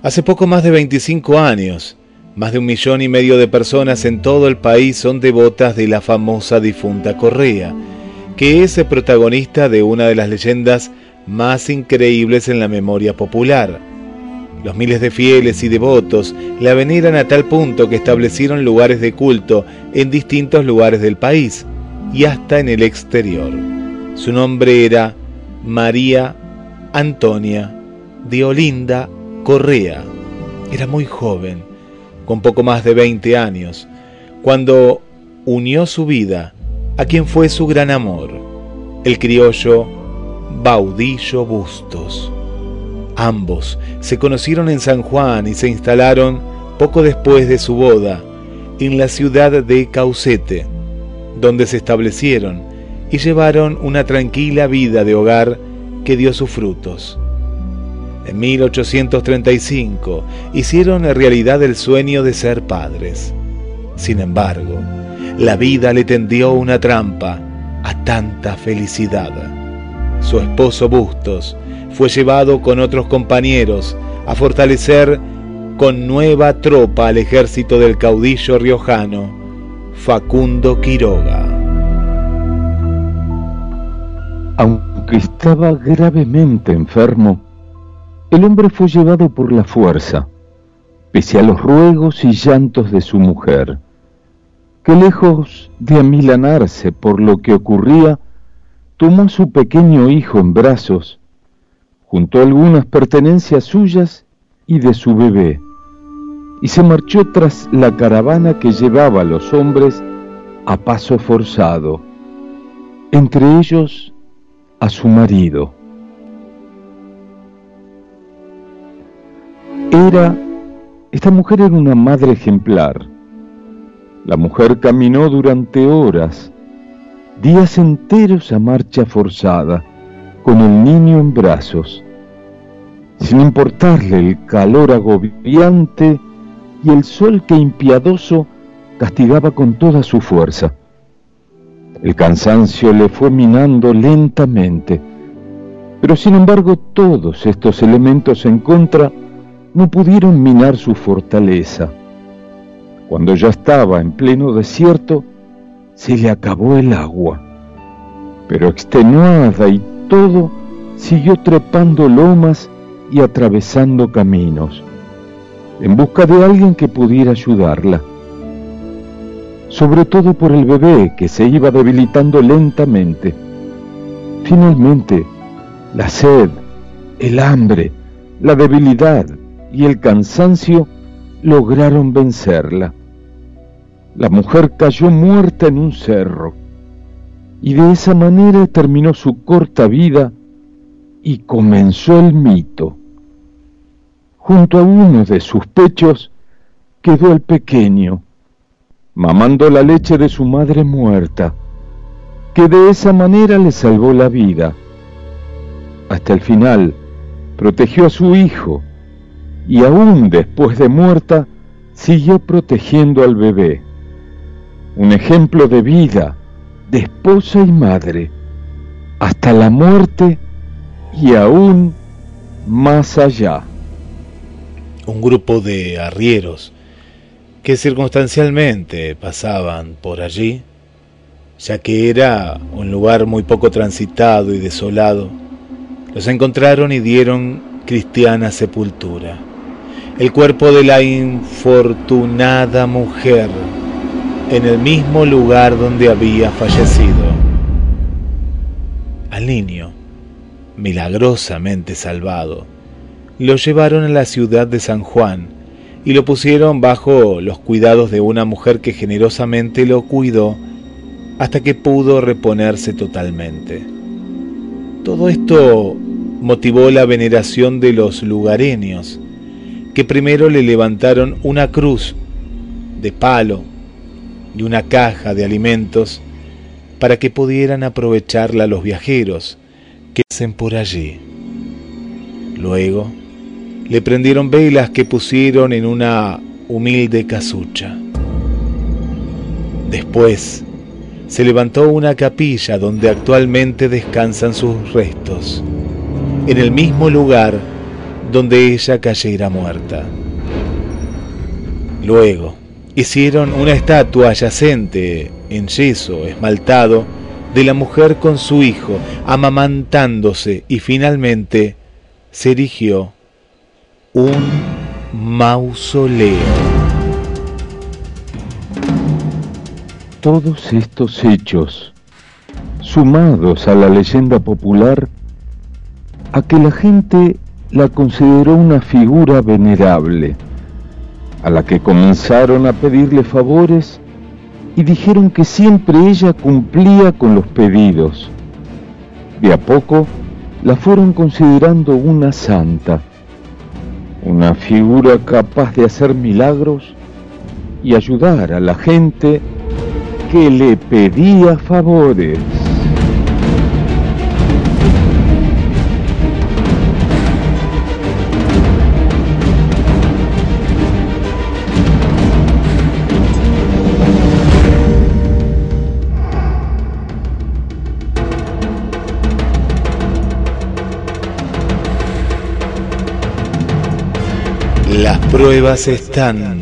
hace poco más de 25 años, más de un millón y medio de personas en todo el país son devotas de la famosa difunta Correa, que es el protagonista de una de las leyendas más increíbles en la memoria popular. Los miles de fieles y devotos la veneran a tal punto que establecieron lugares de culto en distintos lugares del país y hasta en el exterior. Su nombre era María Antonia de Olinda Correa. Era muy joven, con poco más de 20 años, cuando unió su vida a quien fue su gran amor, el criollo Baudillo Bustos. Ambos se conocieron en San Juan y se instalaron poco después de su boda en la ciudad de Caucete, donde se establecieron y llevaron una tranquila vida de hogar que dio sus frutos. En 1835 hicieron realidad el sueño de ser padres. Sin embargo, la vida le tendió una trampa a tanta felicidad. Su esposo Bustos fue llevado con otros compañeros a fortalecer con nueva tropa al ejército del caudillo riojano Facundo Quiroga. Aunque estaba gravemente enfermo, el hombre fue llevado por la fuerza, pese a los ruegos y llantos de su mujer, que lejos de amilanarse por lo que ocurría, tomó a su pequeño hijo en brazos, juntó algunas pertenencias suyas y de su bebé, y se marchó tras la caravana que llevaba a los hombres a paso forzado, entre ellos a su marido. Era, esta mujer era una madre ejemplar. La mujer caminó durante horas, días enteros a marcha forzada, con el niño en brazos, sin importarle el calor agobiante y el sol que impiadoso castigaba con toda su fuerza. El cansancio le fue minando lentamente, pero sin embargo todos estos elementos en contra no pudieron minar su fortaleza. Cuando ya estaba en pleno desierto, se le acabó el agua. Pero extenuada y todo, siguió trepando lomas y atravesando caminos, en busca de alguien que pudiera ayudarla. Sobre todo por el bebé que se iba debilitando lentamente. Finalmente, la sed, el hambre, la debilidad, y el cansancio lograron vencerla. La mujer cayó muerta en un cerro y de esa manera terminó su corta vida y comenzó el mito. Junto a uno de sus pechos quedó el pequeño, mamando la leche de su madre muerta, que de esa manera le salvó la vida. Hasta el final protegió a su hijo, y aún después de muerta siguió protegiendo al bebé. Un ejemplo de vida, de esposa y madre, hasta la muerte y aún más allá. Un grupo de arrieros que circunstancialmente pasaban por allí, ya que era un lugar muy poco transitado y desolado, los encontraron y dieron cristiana sepultura el cuerpo de la infortunada mujer en el mismo lugar donde había fallecido. Al niño, milagrosamente salvado, lo llevaron a la ciudad de San Juan y lo pusieron bajo los cuidados de una mujer que generosamente lo cuidó hasta que pudo reponerse totalmente. Todo esto motivó la veneración de los lugareños, que primero le levantaron una cruz de palo y una caja de alimentos para que pudieran aprovecharla los viajeros que hacen por allí. Luego le prendieron velas que pusieron en una humilde casucha. Después se levantó una capilla donde actualmente descansan sus restos, en el mismo lugar donde ella cayera muerta. Luego, hicieron una estatua yacente en yeso esmaltado de la mujer con su hijo, amamantándose, y finalmente se erigió un mausoleo. Todos estos hechos, sumados a la leyenda popular, a que la gente la consideró una figura venerable, a la que comenzaron a pedirle favores y dijeron que siempre ella cumplía con los pedidos. De a poco la fueron considerando una santa, una figura capaz de hacer milagros y ayudar a la gente que le pedía favores. Pruebas están,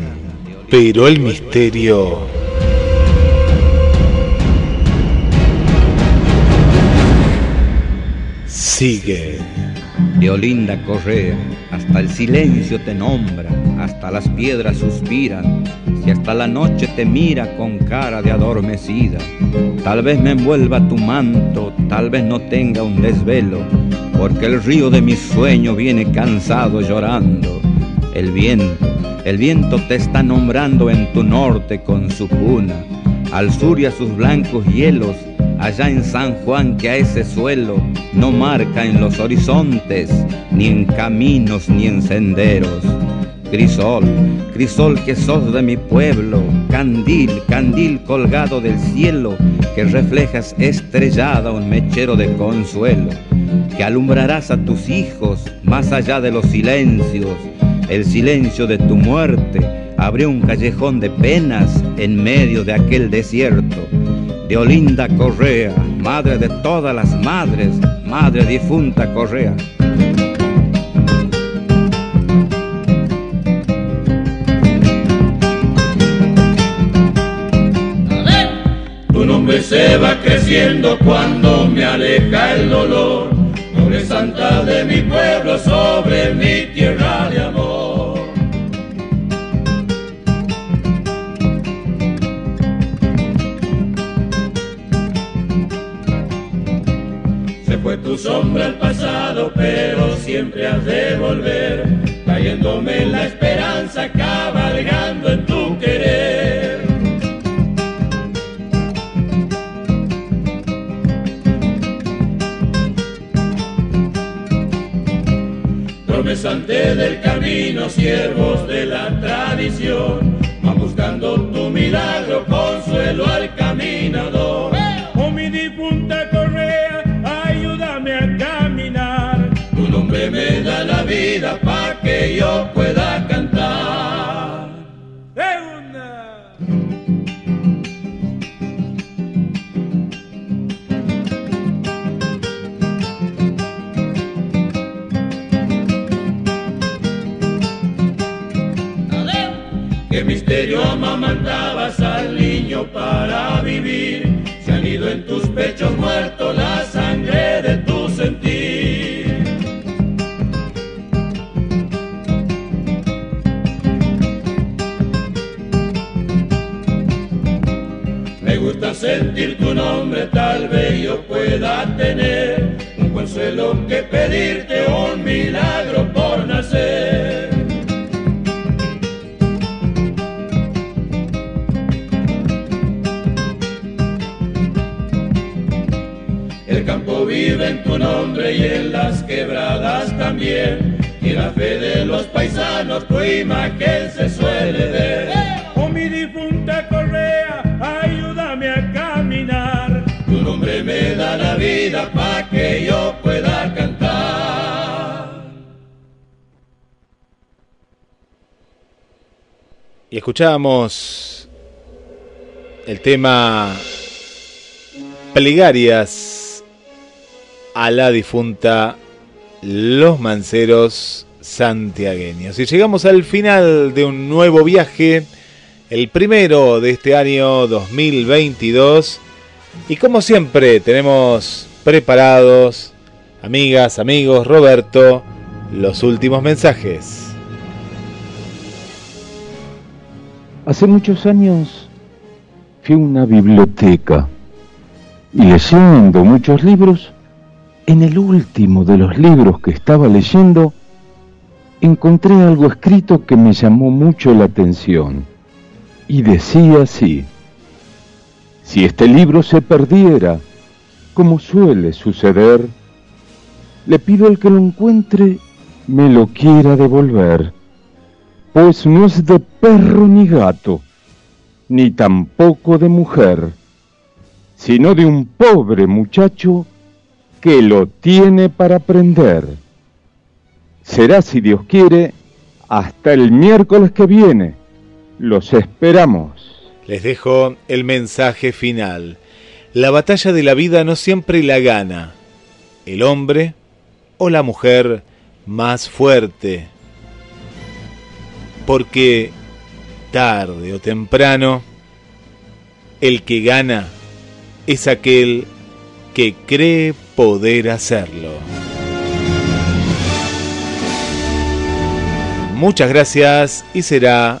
pero el misterio sigue. De Olinda Correa, hasta el silencio te nombra, hasta las piedras suspiran, si hasta la noche te mira con cara de adormecida. Tal vez me envuelva tu manto, tal vez no tenga un desvelo, porque el río de mi sueño viene cansado llorando. El viento, el viento te está nombrando en tu norte con su cuna, al sur y a sus blancos hielos allá en San Juan que a ese suelo no marca en los horizontes, ni en caminos ni en senderos. Crisol, crisol que sos de mi pueblo, candil, candil colgado del cielo, que reflejas estrellada un mechero de consuelo, que alumbrarás a tus hijos más allá de los silencios, el silencio de tu muerte abrió un callejón de penas en medio de aquel desierto de Olinda Correa, madre de todas las madres, madre difunta Correa. Tu nombre se va creciendo cuando me aleja el dolor. Nombre santa de mi pueblo sobre mi tierra siempre has de volver, cayéndome en la esperanza, cabalgando en tu querer. Promesante del camino, siervos de la tradición, van buscando tu milagro, consuelo al caminador. Vida para que yo pueda yo pueda tener un consuelo que pedirte, un milagro por nacer. El campo vive en tu nombre y en las quebradas también. Y la fe de los paisanos tu imagen se suele ver. La vida para que yo pueda cantar. Y escuchamos el tema Plegarias a la difunta Los Manceros Santiagueños. Y llegamos al final de un nuevo viaje el primero de este año 2022. Y como siempre tenemos preparados, amigas, amigos, Roberto, los últimos mensajes. Hace muchos años fui a una biblioteca y leyendo muchos libros, en el último de los libros que estaba leyendo, encontré algo escrito que me llamó mucho la atención y decía así, si este libro se perdiera, como suele suceder, le pido al que lo encuentre me lo quiera devolver, pues no es de perro ni gato, ni tampoco de mujer, sino de un pobre muchacho que lo tiene para aprender. Será, si Dios quiere, hasta el miércoles que viene los esperamos. Les dejo el mensaje final. La batalla de la vida no siempre la gana el hombre o la mujer más fuerte. porque tarde o temprano, el que gana es aquel que cree poder hacerlo. Muchas gracias y será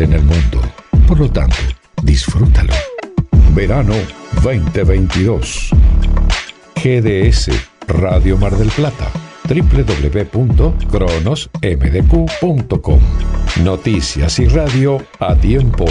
En el mundo. Por lo tanto, disfrútalo. Verano 2022. GDS Radio Mar del Plata www.cronosmdq.com Noticias y radio a tiempo